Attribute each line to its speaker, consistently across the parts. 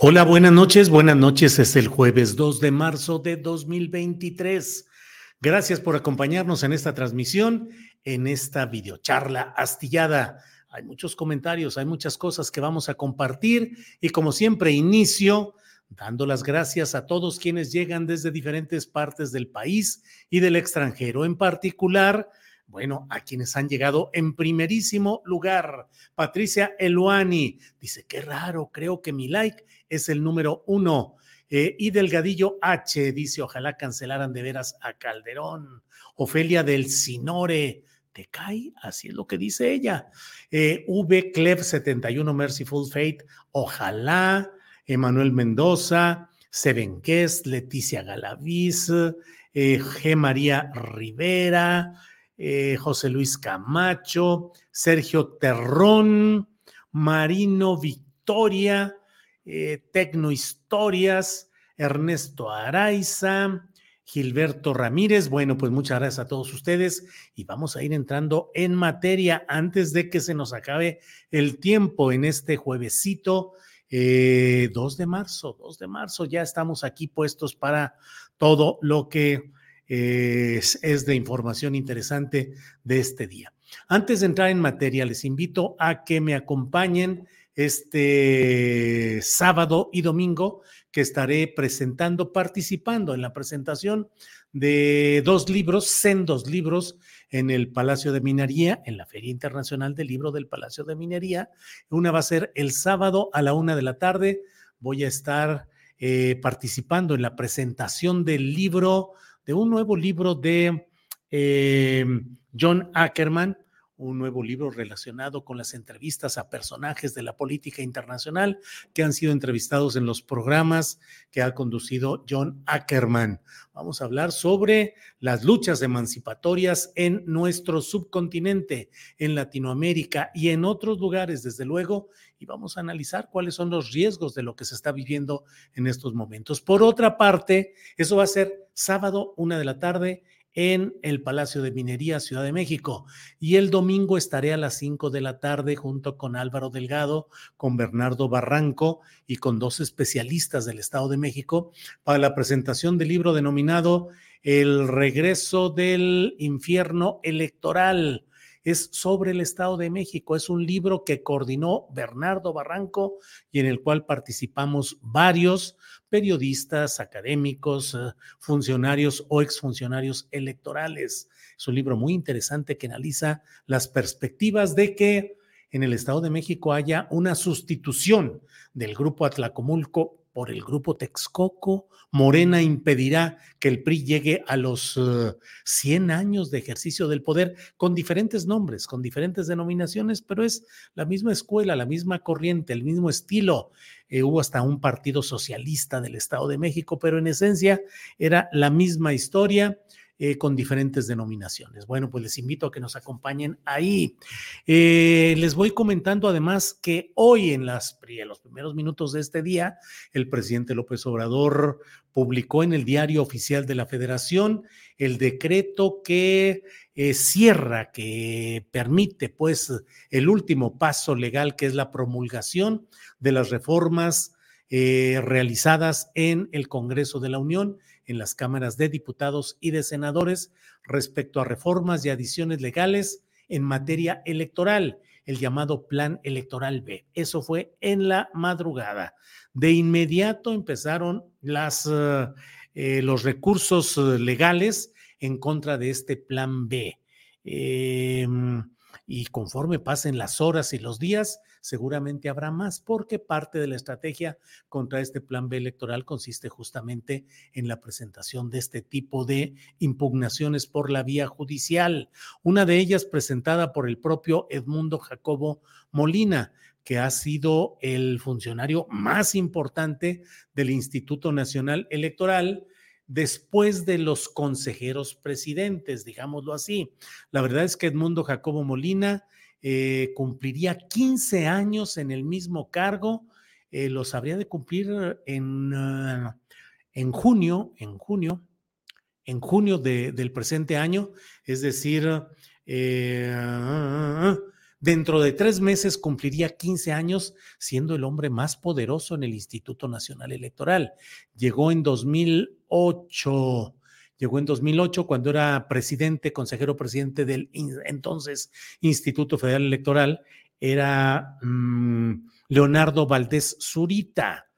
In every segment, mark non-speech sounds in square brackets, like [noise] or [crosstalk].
Speaker 1: Hola, buenas noches. Buenas noches. Es el jueves 2 de marzo de 2023. Gracias por acompañarnos en esta transmisión, en esta videocharla astillada. Hay muchos comentarios, hay muchas cosas que vamos a compartir y como siempre inicio dando las gracias a todos quienes llegan desde diferentes partes del país y del extranjero, en particular bueno, a quienes han llegado en primerísimo lugar. Patricia Eluani dice, qué raro, creo que mi like es el número uno. Eh, y Delgadillo H dice, ojalá cancelaran de veras a Calderón. Ofelia del Sinore, ¿te cae? Así es lo que dice ella. Eh, v Clev 71 Merciful Fate, ojalá. Emanuel Mendoza, Sebenqués, Leticia Galaviz, eh, G. María Rivera, eh, José Luis Camacho, Sergio Terrón, Marino Victoria, eh, Tecno Historias, Ernesto Araiza, Gilberto Ramírez. Bueno, pues muchas gracias a todos ustedes y vamos a ir entrando en materia antes de que se nos acabe el tiempo en este juevesito. 2 eh, de marzo, 2 de marzo, ya estamos aquí puestos para todo lo que es, de información interesante de este día. Antes de entrar en materia, les invito a que me acompañen este sábado y domingo que estaré presentando, participando en la presentación de dos libros, sendos libros, en el Palacio de Minería, en la Feria Internacional del Libro del Palacio de Minería. Una va a ser el sábado a la una de la tarde. Voy a estar eh, participando en la presentación del libro de un nuevo libro de eh, John Ackerman, un nuevo libro relacionado con las entrevistas a personajes de la política internacional que han sido entrevistados en los programas que ha conducido John Ackerman. Vamos a hablar sobre las luchas emancipatorias en nuestro subcontinente, en Latinoamérica y en otros lugares, desde luego, y vamos a analizar cuáles son los riesgos de lo que se está viviendo en estos momentos. Por otra parte, eso va a ser sábado, una de la tarde, en el Palacio de Minería, Ciudad de México. Y el domingo estaré a las cinco de la tarde junto con Álvaro Delgado, con Bernardo Barranco y con dos especialistas del Estado de México para la presentación del libro denominado El regreso del infierno electoral es sobre el Estado de México. Es un libro que coordinó Bernardo Barranco y en el cual participamos varios periodistas, académicos, eh, funcionarios o exfuncionarios electorales. Es un libro muy interesante que analiza las perspectivas de que en el Estado de México haya una sustitución del grupo Atlacomulco por el grupo Texcoco. Morena impedirá que el PRI llegue a los 100 eh, años de ejercicio del poder con diferentes nombres, con diferentes denominaciones, pero es la misma escuela, la misma corriente, el mismo estilo. Eh, hubo hasta un partido socialista del Estado de México, pero en esencia era la misma historia. Eh, con diferentes denominaciones. Bueno, pues les invito a que nos acompañen ahí. Eh, les voy comentando además que hoy en, las, en los primeros minutos de este día, el presidente López Obrador publicó en el diario oficial de la Federación el decreto que eh, cierra, que permite pues el último paso legal que es la promulgación de las reformas realizadas en el Congreso de la Unión en las cámaras de diputados y de senadores respecto a reformas y adiciones legales en materia electoral, el llamado Plan Electoral B. Eso fue en la madrugada. De inmediato empezaron las, eh, eh, los recursos eh, legales en contra de este Plan B. Em, y conforme pasen las horas y los días, seguramente habrá más, porque parte de la estrategia contra este plan B electoral consiste justamente en la presentación de este tipo de impugnaciones por la vía judicial. Una de ellas presentada por el propio Edmundo Jacobo Molina, que ha sido el funcionario más importante del Instituto Nacional Electoral después de los consejeros presidentes, digámoslo así. La verdad es que Edmundo Jacobo Molina eh, cumpliría 15 años en el mismo cargo, eh, los habría de cumplir en, ah, en junio, en junio, en junio del presente año, es decir, eh, dentro de tres meses cumpliría 15 años siendo el hombre más poderoso en el Instituto Nacional Electoral. Llegó en 2008 Llegó en 2008 cuando era presidente, consejero presidente del entonces Instituto Federal Electoral, era mm, Leonardo Valdés Zurita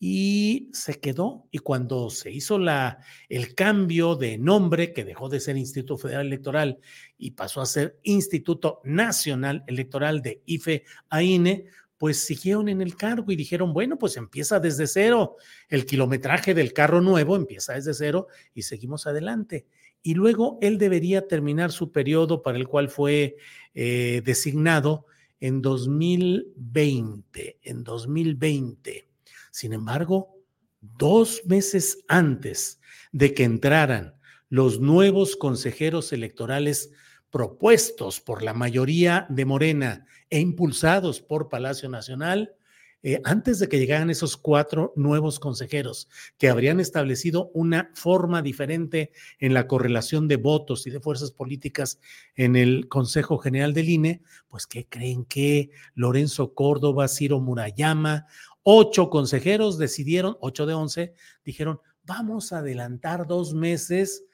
Speaker 1: y se quedó. Y cuando se hizo la, el cambio de nombre, que dejó de ser Instituto Federal Electoral y pasó a ser Instituto Nacional Electoral de IFE a INE, pues siguieron en el cargo y dijeron, bueno, pues empieza desde cero. El kilometraje del carro nuevo empieza desde cero y seguimos adelante. Y luego él debería terminar su periodo para el cual fue eh, designado en 2020, en 2020. Sin embargo, dos meses antes de que entraran los nuevos consejeros electorales propuestos por la mayoría de Morena e impulsados por Palacio Nacional, eh, antes de que llegaran esos cuatro nuevos consejeros que habrían establecido una forma diferente en la correlación de votos y de fuerzas políticas en el Consejo General del INE, pues ¿qué creen que Lorenzo Córdoba, Ciro Murayama, ocho consejeros decidieron, ocho de once, dijeron, vamos a adelantar dos meses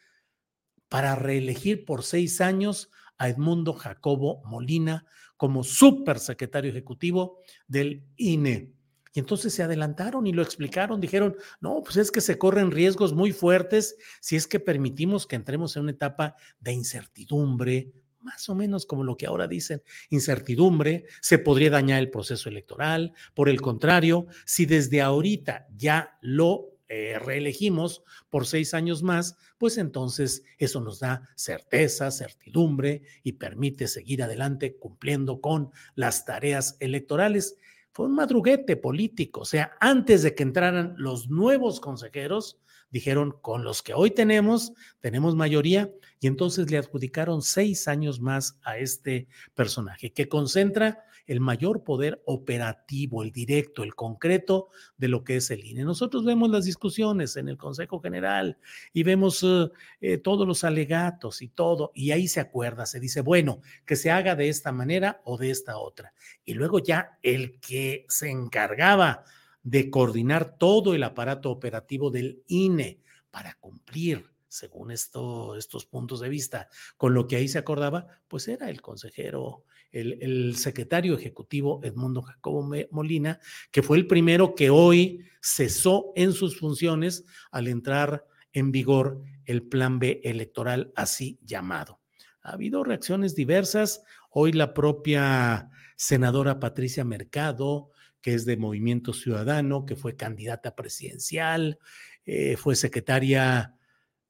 Speaker 1: para reelegir por seis años a Edmundo Jacobo Molina como supersecretario ejecutivo del INE. Y entonces se adelantaron y lo explicaron, dijeron, no, pues es que se corren riesgos muy fuertes si es que permitimos que entremos en una etapa de incertidumbre, más o menos como lo que ahora dicen, incertidumbre, se podría dañar el proceso electoral. Por el contrario, si desde ahorita ya lo eh, reelegimos por seis años más, pues entonces eso nos da certeza, certidumbre y permite seguir adelante cumpliendo con las tareas electorales. Fue un madruguete político, o sea, antes de que entraran los nuevos consejeros, dijeron, con los que hoy tenemos, tenemos mayoría, y entonces le adjudicaron seis años más a este personaje, que concentra el mayor poder operativo, el directo, el concreto de lo que es el INE. Nosotros vemos las discusiones en el Consejo General y vemos eh, eh, todos los alegatos y todo, y ahí se acuerda, se dice, bueno, que se haga de esta manera o de esta otra. Y luego ya el que se encargaba de coordinar todo el aparato operativo del INE para cumplir según esto, estos puntos de vista, con lo que ahí se acordaba, pues era el consejero, el, secretario ejecutivo Edmundo Jacobo Molina, que fue el primero que hoy cesó en sus funciones al entrar en vigor el plan B electoral así llamado. Ha habido reacciones diversas. Hoy la propia senadora Patricia Mercado, que es de Movimiento Ciudadano, que fue candidata presidencial, eh, fue secretaria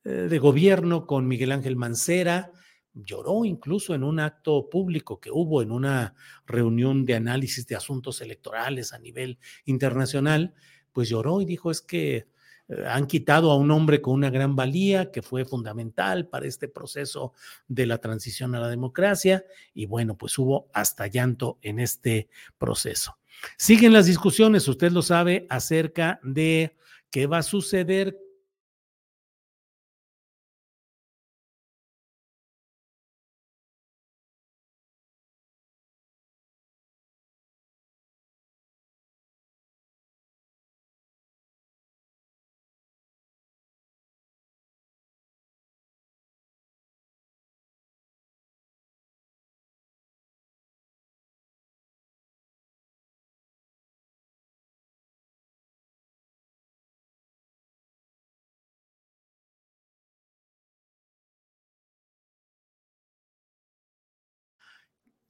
Speaker 1: de gobierno con Miguel Ángel Mancera, lloró incluso en un acto público que hubo en una reunión de análisis de asuntos electorales a nivel internacional, pues lloró y dijo es que eh, han quitado a un hombre con una gran valía que fue fundamental para este proceso de la transición a la democracia y bueno, pues hubo hasta llanto en este proceso. Siguen las discusiones, usted lo sabe, acerca de qué va a suceder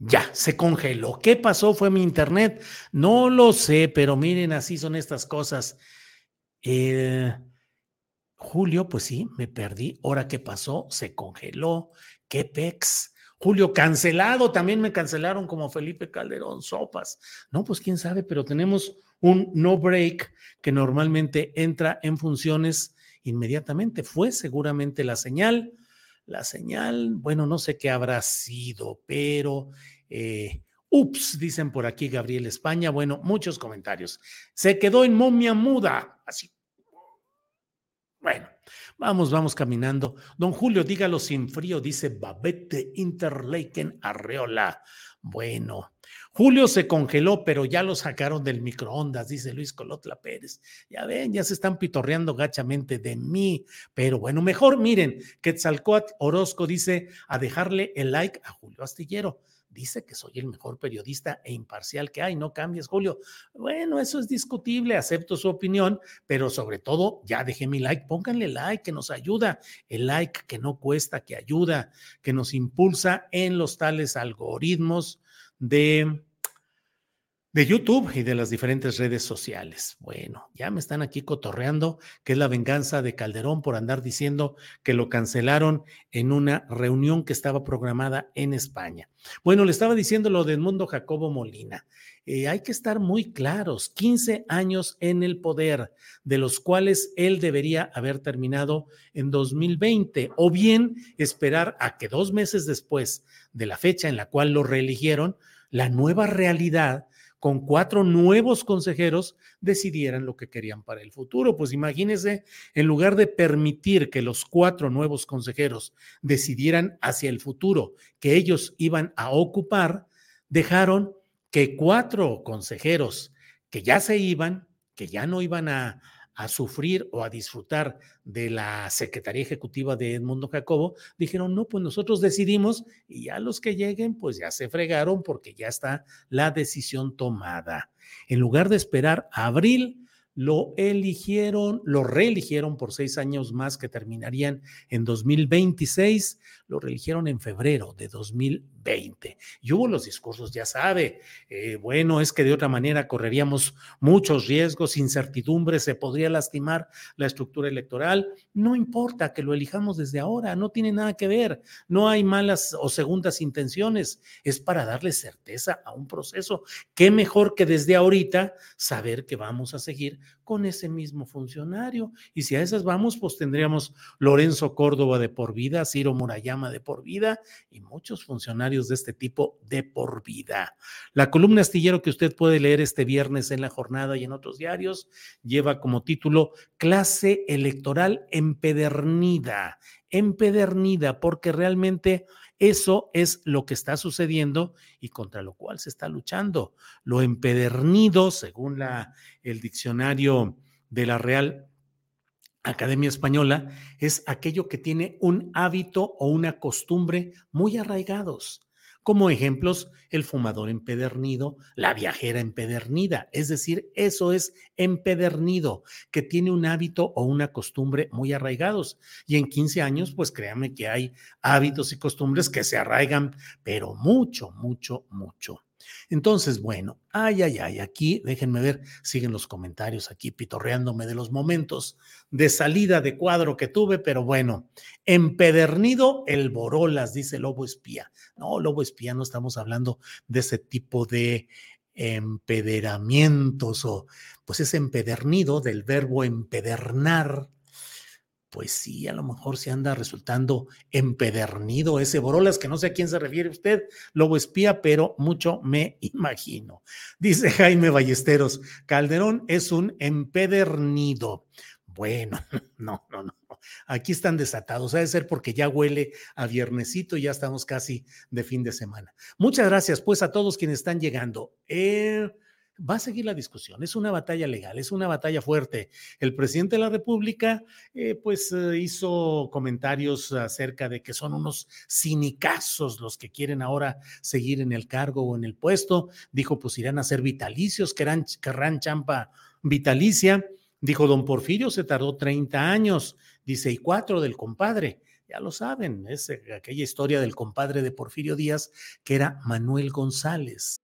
Speaker 1: Ya, se congeló. ¿Qué pasó? ¿Fue mi internet? No lo sé, pero miren, así son estas cosas. Eh, Julio, pues sí, me perdí. Ahora, ¿qué pasó? Se congeló. ¿Qué pex? Julio, cancelado. También me cancelaron como Felipe Calderón, sopas. No, pues quién sabe, pero tenemos un no break que normalmente entra en funciones inmediatamente. Fue seguramente la señal. La señal, bueno, no sé qué habrá sido, pero eh, ups, dicen por aquí Gabriel España. Bueno, muchos comentarios. Se quedó en momia muda. Así. Bueno, vamos, vamos caminando. Don Julio, dígalo sin frío, dice Babette Interlaken Arreola. Bueno, Julio se congeló, pero ya lo sacaron del microondas, dice Luis Colotla Pérez. Ya ven, ya se están pitorreando gachamente de mí. Pero bueno, mejor miren, Quetzalcoatl Orozco dice a dejarle el like a Julio Astillero dice que soy el mejor periodista e imparcial que hay. No cambies, Julio. Bueno, eso es discutible, acepto su opinión, pero sobre todo, ya dejé mi like, pónganle like, que nos ayuda. El like que no cuesta, que ayuda, que nos impulsa en los tales algoritmos de de YouTube y de las diferentes redes sociales. Bueno, ya me están aquí cotorreando que es la venganza de Calderón por andar diciendo que lo cancelaron en una reunión que estaba programada en España. Bueno, le estaba diciendo lo del mundo Jacobo Molina. Eh, hay que estar muy claros, 15 años en el poder, de los cuales él debería haber terminado en 2020, o bien esperar a que dos meses después de la fecha en la cual lo reeligieron, la nueva realidad con cuatro nuevos consejeros decidieran lo que querían para el futuro. Pues imagínense, en lugar de permitir que los cuatro nuevos consejeros decidieran hacia el futuro que ellos iban a ocupar, dejaron que cuatro consejeros que ya se iban, que ya no iban a, a sufrir o a disfrutar de la Secretaría Ejecutiva de Edmundo Jacobo, dijeron, no, pues nosotros decidimos y ya los que lleguen, pues ya se fregaron porque ya está la decisión tomada. En lugar de esperar a abril, lo eligieron, lo reeligieron por seis años más que terminarían en 2026, lo reeligieron en febrero de 2020. Y hubo los discursos, ya sabe, eh, bueno, es que de otra manera correríamos muchos riesgos, incertidumbres, se podría lastimar la estructura electoral. No importa que lo elijamos desde ahora, no tiene nada que ver, no hay malas o segundas intenciones, es para darle certeza a un proceso. ¿Qué mejor que desde ahorita saber que vamos a seguir con ese mismo funcionario. Y si a esas vamos, pues tendríamos Lorenzo Córdoba de por vida, Ciro Murayama de por vida y muchos funcionarios de este tipo de por vida. La columna astillero que usted puede leer este viernes en la jornada y en otros diarios lleva como título Clase Electoral empedernida, empedernida, porque realmente eso es lo que está sucediendo y contra lo cual se está luchando. Lo empedernido, según la, el diccionario de la Real Academia Española, es aquello que tiene un hábito o una costumbre muy arraigados. Como ejemplos, el fumador empedernido, la viajera empedernida, es decir, eso es empedernido, que tiene un hábito o una costumbre muy arraigados. Y en 15 años, pues créame que hay hábitos y costumbres que se arraigan, pero mucho, mucho, mucho. Entonces, bueno, ay, ay, ay, aquí déjenme ver, siguen los comentarios aquí pitorreándome de los momentos de salida de cuadro que tuve, pero bueno, empedernido el Borolas, dice Lobo Espía. No, Lobo Espía, no estamos hablando de ese tipo de empederamientos o pues es empedernido del verbo empedernar, pues sí, a lo mejor se anda resultando empedernido ese Borolas, que no sé a quién se refiere usted, lobo espía, pero mucho me imagino. Dice [laughs] Jaime Ballesteros, Calderón es un empedernido. Bueno, [laughs] no, no, no. Aquí están desatados. Debe ser porque ya huele a viernesito y ya estamos casi de fin de semana. Muchas gracias, pues, a todos quienes están llegando. Eh, va a seguir la discusión. Es una batalla legal, es una batalla fuerte. El presidente de la República, eh, pues, eh, hizo comentarios acerca de que son unos cinicazos los que quieren ahora seguir en el cargo o en el puesto. Dijo, pues, irán a ser vitalicios, querrán, querrán champa vitalicia. Dijo, don Porfirio se tardó 30 años. Dice, y cuatro del compadre. Ya lo saben, es eh, aquella historia del compadre de Porfirio Díaz, que era Manuel González.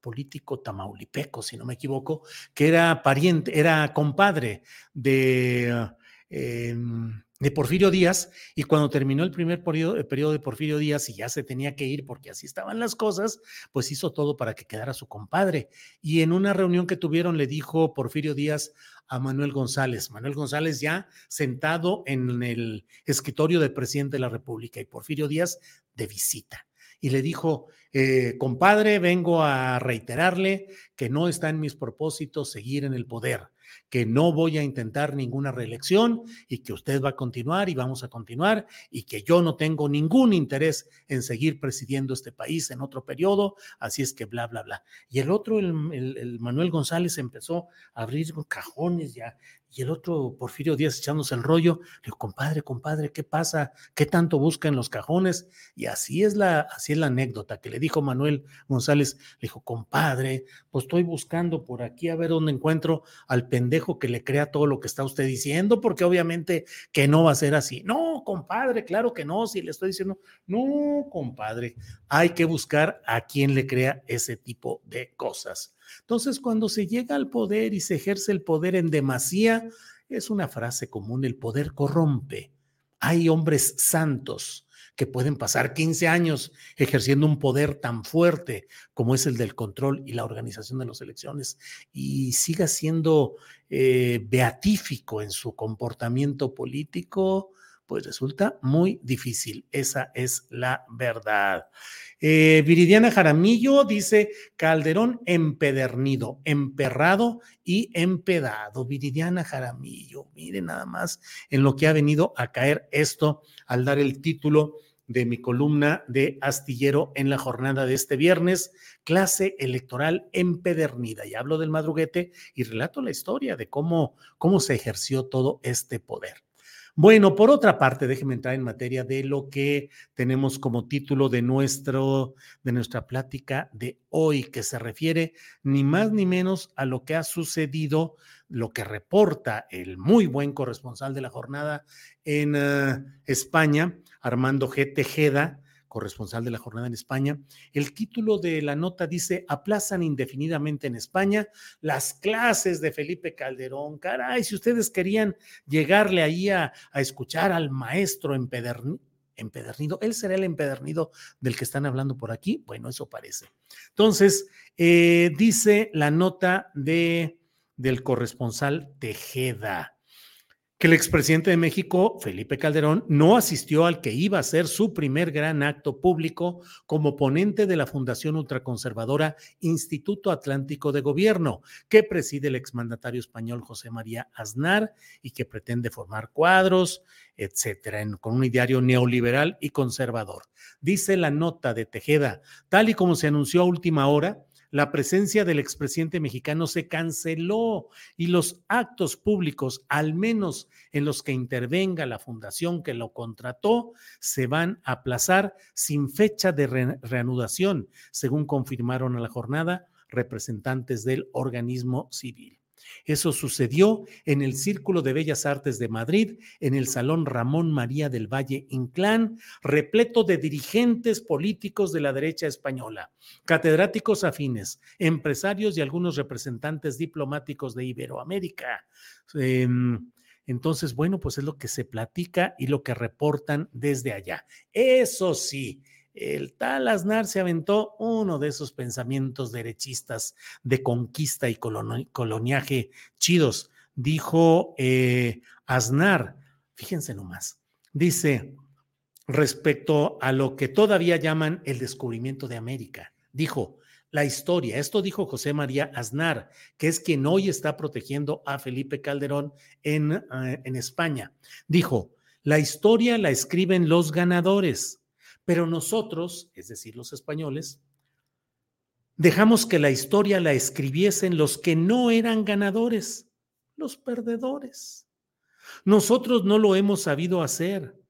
Speaker 1: Político tamaulipeco, si no me equivoco, que era pariente, era compadre de, eh, de Porfirio Díaz, y cuando terminó el primer periodo, el periodo, de Porfirio Díaz y ya se tenía que ir porque así estaban las cosas, pues hizo todo para que quedara su compadre. Y en una reunión que tuvieron le dijo Porfirio Díaz a Manuel González, Manuel González ya sentado en el escritorio del presidente de la República y Porfirio Díaz de visita y le dijo, eh, compadre, vengo a reiterarle que no está en mis propósitos seguir en el poder, que no voy a intentar ninguna reelección y que usted va a continuar y vamos a continuar y que yo no tengo ningún interés en seguir presidiendo este país en otro periodo, así es que bla, bla, bla. Y el otro, el, Manuel González, empezó a abrir cajones ya y el otro, Porfirio Díaz, echándose el rollo, le dijo, compadre, compadre, ¿qué pasa? ¿Qué tanto busca en los cajones? Y así es la, así es la anécdota que le dijo Manuel González, le dijo, compadre, pues estoy buscando por aquí a ver dónde encuentro al pendejo que le crea todo lo que está usted diciendo, porque obviamente que no va a ser así. No, compadre, claro que no, si le estoy diciendo, no, compadre, hay que buscar a quien le crea ese tipo de cosas. Entonces, cuando se llega al poder y se ejerce el poder en demasía, es una frase común, el poder corrompe. Hay hombres santos que pueden pasar 15 años ejerciendo un poder tan fuerte como es el del control y la organización de las elecciones y siga siendo eh, beatífico en su comportamiento político, pues resulta muy difícil. Esa es la verdad. Eh, Viridiana Jaramillo dice Calderón empedernido, emperrado y empedado. Viridiana Jaramillo, mire nada más en lo que ha venido a caer esto al dar el título de mi columna de astillero en la jornada de este viernes, clase electoral empedernida. Y hablo del madruguete y relato la historia de cómo, cómo se ejerció todo este poder. Bueno, por otra parte, déjeme entrar en materia de lo que tenemos como título de, nuestro, de nuestra plática de hoy, que se refiere ni más ni menos a lo que ha sucedido, lo que reporta el muy buen corresponsal de la jornada en uh, España, Armando G. Tejeda, corresponsal de la jornada en España. El título de la nota dice, aplazan indefinidamente en España las clases de Felipe Calderón. Caray, si ustedes querían llegarle ahí a, escuchar al maestro empedernido, él será el empedernido del que están hablando por aquí. Bueno, eso parece. Entonces, eh, dice la nota de, del corresponsal Tejeda. Que el expresidente de México, Felipe Calderón, no asistió al que iba a ser su primer gran acto público como ponente de la Fundación Ultraconservadora Instituto Atlántico de Gobierno, que preside el exmandatario español José María Aznar y que pretende formar cuadros, etcétera, con un ideario neoliberal y conservador. Dice la nota de Tejeda, tal y como se anunció a última hora, la presencia del expresidente mexicano se canceló y los actos públicos, al menos en los que intervenga la fundación que lo contrató, se van a aplazar sin fecha de reanudación, según confirmaron a la jornada representantes del organismo civil. Eso sucedió en el Círculo de Bellas Artes de Madrid, en el Salón Ramón María del Valle Inclán, repleto de dirigentes políticos de la derecha española, catedráticos afines, empresarios y algunos representantes diplomáticos de Iberoamérica. Em, entonces, bueno, pues es lo que se platica y lo que reportan desde allá. Eso sí, el tal Aznar se aventó uno de esos pensamientos derechistas de conquista y coloniaje chidos. Dijo eh, Aznar, fíjense nomás, dice respecto a lo que todavía llaman el descubrimiento de América. Dijo, la historia, esto dijo José María Aznar, que es quien hoy está protegiendo a Felipe Calderón en, eh, en España. Dijo, la historia la escriben los ganadores pero nosotros, es decir, los españoles, dejamos que la historia la escribiesen los que no eran ganadores, los perdedores. Nosotros no lo hemos sabido hacer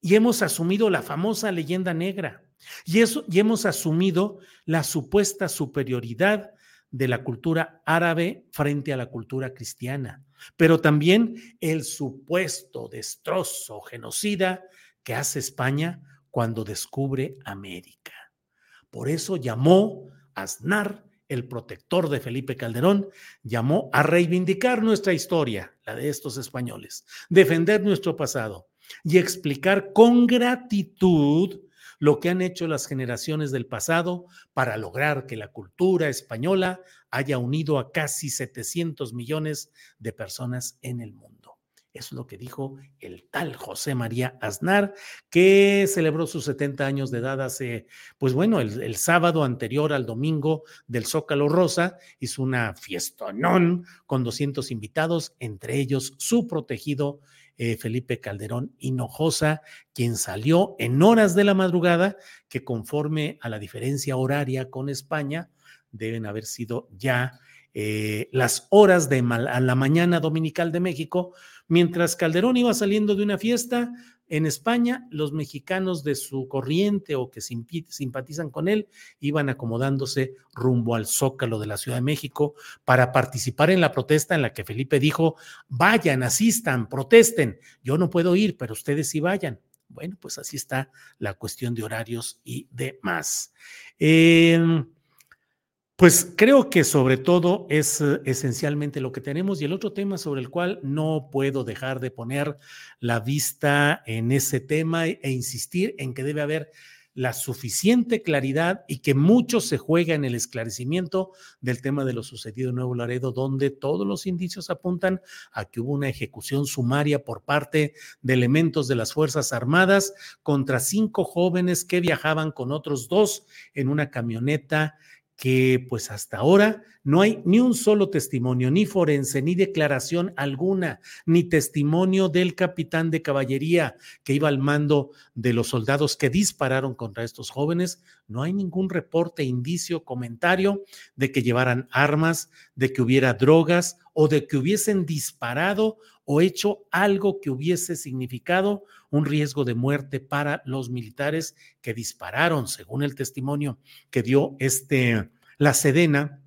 Speaker 1: y hemos asumido la famosa leyenda negra y, y hemos asumido la supuesta superioridad de la cultura árabe frente a la cultura cristiana, pero también el supuesto destrozo genocida que hace España cuando descubre América. Por eso llamó a Aznar, el protector de Felipe Calderón, llamó a reivindicar nuestra historia, la de estos españoles, defender nuestro pasado y explicar con gratitud lo que han hecho las generaciones del pasado para lograr que la cultura española haya unido a casi 700 millones de personas en el mundo. Es lo que dijo el tal José María Aznar, que celebró sus 70 años de edad hace, pues bueno, el, sábado anterior al domingo del Zócalo Rosa, hizo una fiestonón con 200 invitados, entre ellos su protegido eh, Felipe Calderón Hinojosa, quien salió en horas de la madrugada, que conforme a la diferencia horaria con España, deben haber sido ya eh, las horas de a la mañana dominical de México, mientras Calderón iba saliendo de una fiesta en España, los mexicanos de su corriente o que simpatizan con él iban acomodándose rumbo al zócalo de la Ciudad de México para participar en la protesta en la que Felipe dijo, vayan, asistan, protesten, yo no puedo ir, pero ustedes sí vayan. Bueno, pues así está la cuestión de horarios y demás. Eh, pues creo que sobre todo es eh, esencialmente lo que tenemos y el otro tema sobre el cual no puedo dejar de poner la vista en ese tema e, e insistir en que debe haber la suficiente claridad y que mucho se juega en el esclarecimiento del tema de lo sucedido en Nuevo Laredo, donde todos los indicios apuntan a que hubo una ejecución sumaria por parte de elementos de las Fuerzas Armadas contra cinco jóvenes que viajaban con otros dos en una camioneta que pues hasta ahora no hay ni un solo testimonio, ni forense, ni declaración alguna, ni testimonio del capitán de caballería que iba al mando de los soldados que dispararon contra estos jóvenes. No hay ningún reporte, indicio, comentario de que llevaran armas, de que hubiera drogas o de que hubiesen disparado o hecho algo que hubiese significado un riesgo de muerte para los militares que dispararon, según el testimonio que dio este la Sedena.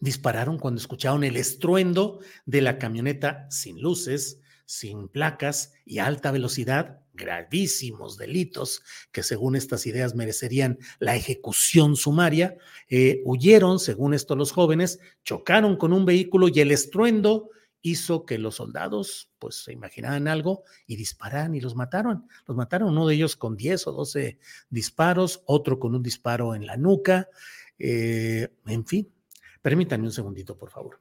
Speaker 1: Dispararon cuando escucharon el estruendo de la camioneta sin luces, sin placas y alta velocidad, gravísimos delitos que según estas ideas merecerían la ejecución sumaria, eh, huyeron, según esto los jóvenes, chocaron con un vehículo y el estruendo hizo que los soldados pues se imaginaran algo y dispararan y los mataron. Los mataron uno de ellos con 10 o 12 disparos, otro con un disparo en la nuca. Eh, en fin, permítanme un segundito, por favor.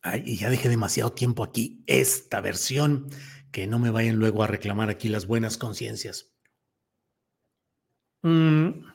Speaker 1: Ay, y ya dejé demasiado tiempo aquí esta versión, que no me vayan luego a reclamar aquí las buenas conciencias. Mm.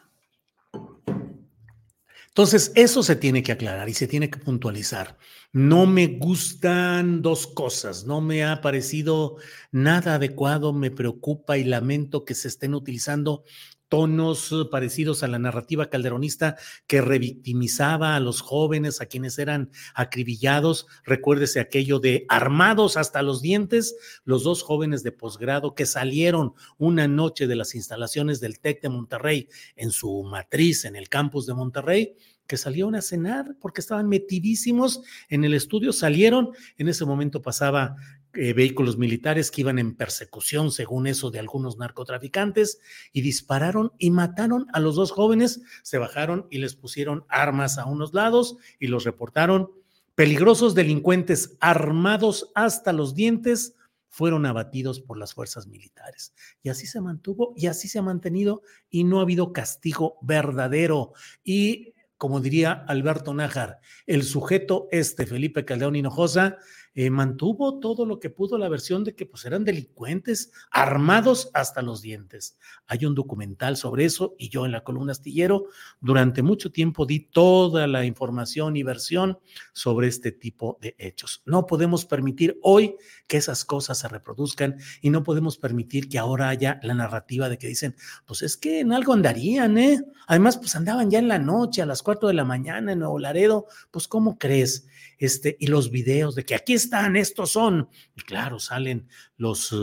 Speaker 1: Entonces, eso se tiene que aclarar y se tiene que puntualizar. No me gustan dos cosas, no me ha parecido nada adecuado, me preocupa y lamento que se estén utilizando tonos eh, parecidos a la narrativa calderonista que revictimizaba a los jóvenes, a quienes eran acribillados. Recuérdese aquello de armados hasta los dientes, los dos jóvenes de posgrado que salieron una noche de las instalaciones del TEC de Monterrey en su matriz en el campus de Monterrey que salieron a cenar porque estaban metidísimos en el estudio, salieron, en ese momento pasaba eh, vehículos militares que iban en persecución, según eso, de algunos narcotraficantes, y dispararon y mataron a los dos jóvenes, se bajaron y les pusieron armas a unos lados y los reportaron. Peligrosos delincuentes armados hasta los dientes fueron abatidos por las fuerzas militares. Y así se mantuvo y así se ha mantenido y no ha habido castigo verdadero. Y como diría Alberto Nájar, el sujeto este, Felipe Caldeón Hinojosa, eh, mantuvo todo lo que pudo la versión de que pues eran delincuentes armados hasta los dientes. Hay un documental sobre eso y yo en la columna astillero durante mucho tiempo di toda la información y versión sobre este tipo de hechos. No podemos permitir hoy que esas cosas se reproduzcan y no podemos permitir que ahora haya la narrativa de que dicen, pues es que en algo andarían, ¿eh? Además, pues andaban ya en la noche a las cuatro de la mañana en Nuevo Laredo, pues ¿cómo crees? Este, y los videos de que aquí están, estos son. Y claro, salen los,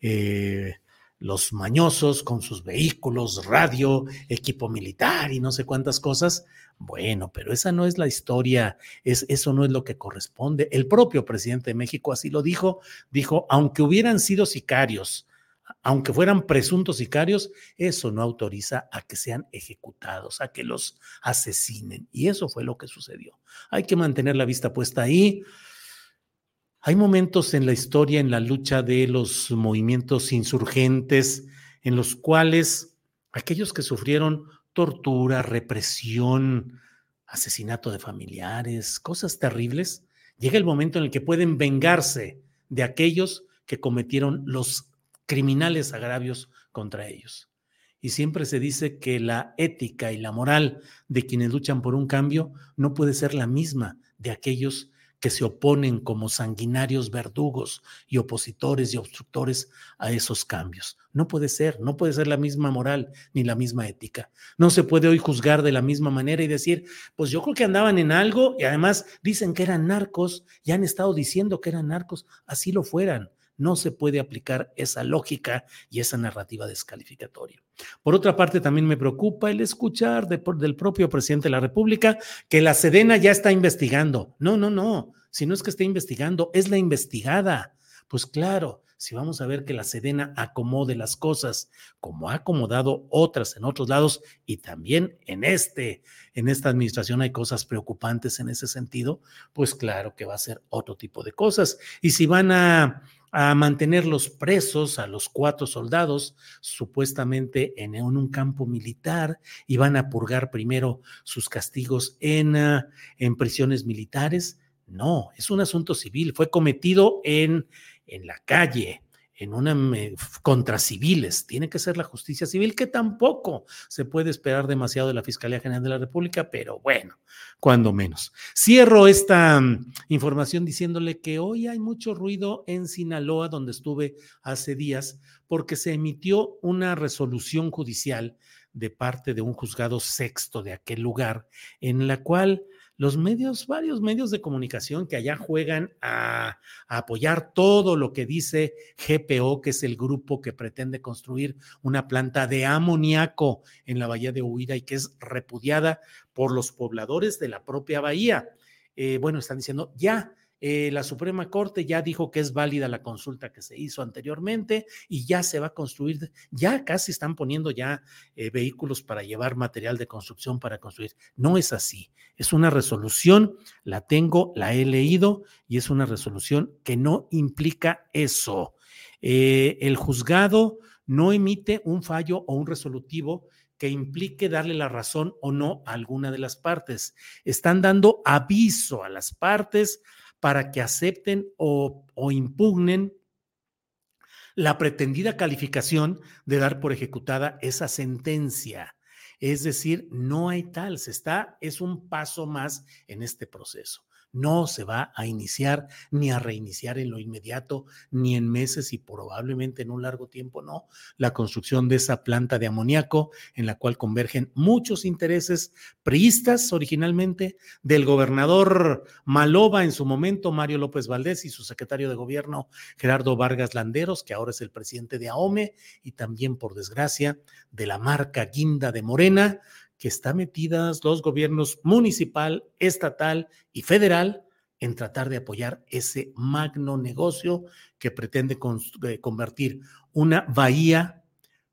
Speaker 1: eh, los mañosos con sus vehículos, radio, equipo militar y no sé cuántas cosas. Bueno, pero esa no es la historia, es, eso no es lo que corresponde. El propio presidente de México así lo dijo, dijo, aunque hubieran sido sicarios, aunque fueran presuntos sicarios, eso no autoriza a que sean ejecutados, a que los asesinen. Y eso fue lo que sucedió. Hay que mantener la vista puesta ahí. Hay momentos en la historia, en la lucha de los movimientos insurgentes, en los cuales aquellos que sufrieron tortura, represión, asesinato de familiares, cosas terribles, llega el momento en el que pueden vengarse de aquellos que cometieron los criminales agravios contra ellos. Y siempre se dice que la ética y la moral de quienes luchan por un cambio no puede ser la misma de aquellos que se oponen como sanguinarios verdugos y opositores y obstructores a esos cambios. No puede ser, no puede ser la misma moral ni la misma ética. No se puede hoy juzgar de la misma manera y decir, pues yo creo que andaban en algo y además dicen que eran narcos y han estado diciendo que eran narcos, así lo fueran no se puede aplicar esa lógica y esa narrativa descalificatoria. Por otra parte, también me preocupa el escuchar del propio presidente de la República que la Sedena ya está investigando. No, no, no. Si no es que esté investigando, es la investigada. Pues claro, si vamos a ver que la Sedena acomode las cosas como ha acomodado otras en otros lados y también en este, en esta administración hay cosas preocupantes en ese sentido, pues claro que va a ser otro tipo de cosas. Y si van a a mantenerlos presos a los cuatro soldados, supuestamente en, un campo militar, y van a purgar primero sus castigos en, ah, en prisiones militares. No, es un asunto civil, fue cometido en, en la calle, en una contra civiles. Tiene que ser la justicia civil, que tampoco se puede esperar demasiado de la Fiscalía General de la República, pero bueno, cuando menos. Cierro esta mm, información diciéndole que hoy hay mucho ruido en Sinaloa, donde estuve hace días, porque se emitió una resolución judicial de parte de un juzgado sexto de aquel lugar, en la cual los medios, varios medios de comunicación que allá juegan a, apoyar todo lo que dice GPO, que es el grupo que pretende construir una planta de amoníaco en la bahía de Huida y que es repudiada por los pobladores de la propia bahía. Eh, bueno, están diciendo, ya, eh, la Suprema Corte ya dijo que es válida la consulta que se hizo anteriormente y ya se va a construir, ya casi están poniendo ya eh, vehículos para llevar material de construcción para construir. No es así, es una resolución, la tengo, la he leído y es una resolución que no implica eso. Eh, el juzgado no emite un fallo o un resolutivo que implique darle la razón o no a alguna de las partes. Están dando aviso a las partes para que acepten o, o impugnen la pretendida calificación de dar por ejecutada esa sentencia. Es decir, no hay tal, se está, es un paso más en este proceso no se va a iniciar ni a reiniciar en lo inmediato, ni en meses y probablemente en un largo tiempo, no, la construcción de esa planta de amoníaco en la cual convergen muchos intereses priistas originalmente del gobernador Maloba en su momento, Mario López Valdés y su secretario de gobierno Gerardo Vargas Landeros, que ahora es el presidente de AOME y también, por desgracia, de la marca Guinda de Morena, que está metidas los gobiernos municipal, estatal y federal en tratar de apoyar ese magno negocio que pretende eh, convertir una bahía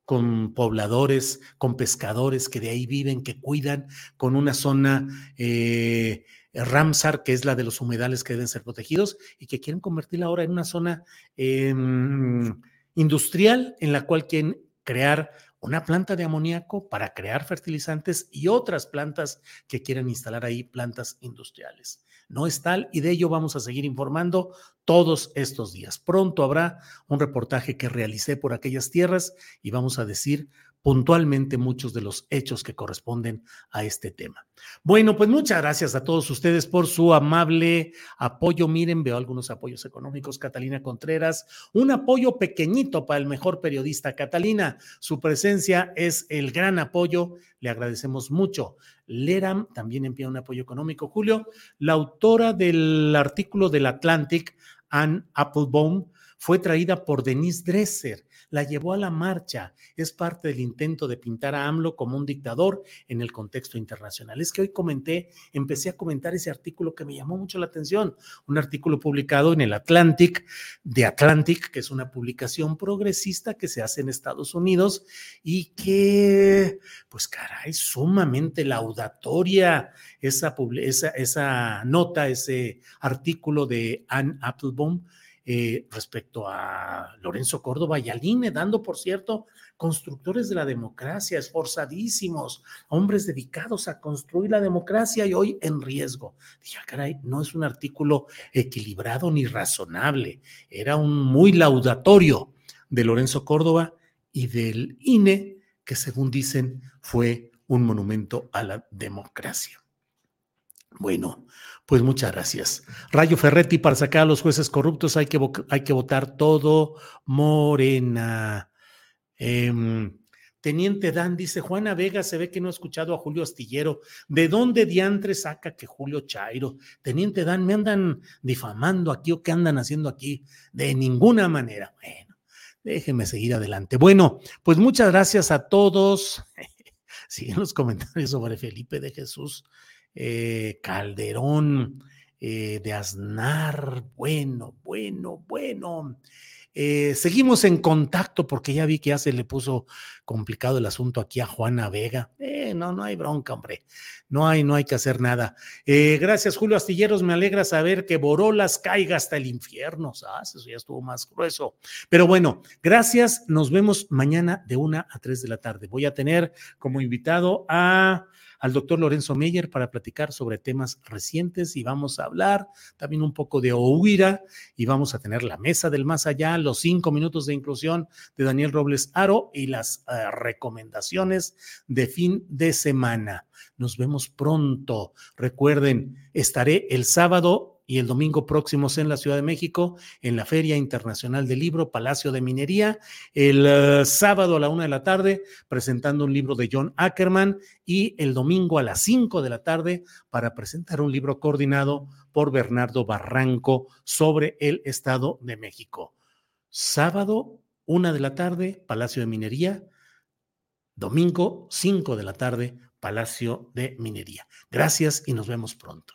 Speaker 1: con pobladores, con pescadores que de ahí viven, que cuidan, con una zona eh, Ramsar, que es la de los humedales que deben ser protegidos, y que quieren convertirla ahora en una zona em, industrial en la cual quieren crear una planta de amoníaco para crear fertilizantes y otras plantas que quieran instalar ahí, plantas industriales. No es tal y de ello vamos a seguir informando todos estos días. Pronto habrá un reportaje que realicé por aquellas tierras y vamos a decir puntualmente muchos de los hechos que corresponden a este tema. Bueno, pues muchas gracias a todos ustedes por su amable apoyo. Miren, veo algunos apoyos económicos. Catalina Contreras, un apoyo pequeñito para el mejor periodista. Catalina, su presencia es el gran apoyo. Le agradecemos mucho. Leram también envía un apoyo económico. Julio, la autora del artículo del Atlantic, Anne Applebaum, fue traída por Denise Dresser la llevó a la marcha. Es parte del intento de pintar a AMLO como un dictador en el contexto internacional. Es que hoy comenté, empecé a comentar ese artículo que me llamó mucho la atención, un artículo publicado en el Atlantic, de Atlantic, que es una publicación progresista que se hace en Estados Unidos y que, pues caray, sumamente laudatoria esa, esa, esa nota, ese artículo de Anne Applebaum eh, respecto a Lorenzo Córdoba y Aline, dando, por cierto, constructores de la democracia, esforzadísimos, hombres dedicados a construir la democracia y hoy en riesgo. Dije, ah, caray, no es un artículo equilibrado ni razonable, era un muy laudatorio de Lorenzo Córdoba y del INE, que según dicen fue un monumento a la democracia. Bueno, pues muchas gracias. Rayo Ferretti, para sacar a los jueces corruptos hay que, hay que votar todo Morena. Em, Teniente Dan dice, Juana Vega se ve que no ha escuchado a Julio Astillero. ¿De dónde diantre saca que Julio Chairo? Teniente Dan, ¿me andan difamando aquí o qué andan haciendo aquí? De ninguna manera. Bueno, déjenme seguir adelante. Bueno, pues muchas gracias a todos. [laughs] Siguen los comentarios sobre Felipe de Jesús. Eh, Calderón, eh, de Aznar, bueno, bueno, bueno. Eh, seguimos en contacto porque ya vi que ya se le puso complicado el asunto aquí a Juana Vega. no, no hay bronca, hombre. No hay, no hay que hacer nada. gracias, Julio Astilleros. Me alegra saber que Borolas caiga hasta el infierno. Eso ya estuvo más grueso. Pero bueno, gracias. Nos vemos mañana de una a tres de la tarde. Voy a tener como invitado a al doctor Lorenzo Meyer para platicar sobre temas recientes y vamos a hablar también un poco de Ohuira y vamos a tener la mesa del más allá, los cinco minutos de inclusión de Daniel Robles Aro y las eh, recomendaciones de fin de semana. Nos vemos pronto. Recuerden, estaré el sábado y el domingo próximos en la Ciudad de México, en la Feria Internacional del Libro, Palacio de Minería, el eh, sábado a la una de la tarde, presentando un libro de John Ackerman, y el domingo a las cinco de la tarde para presentar un libro coordinado por Bernardo Barranco sobre el Estado de México. Sábado, una de la tarde, Palacio de Minería, domingo, cinco de la tarde, Palacio de Minería. Gracias y nos vemos pronto.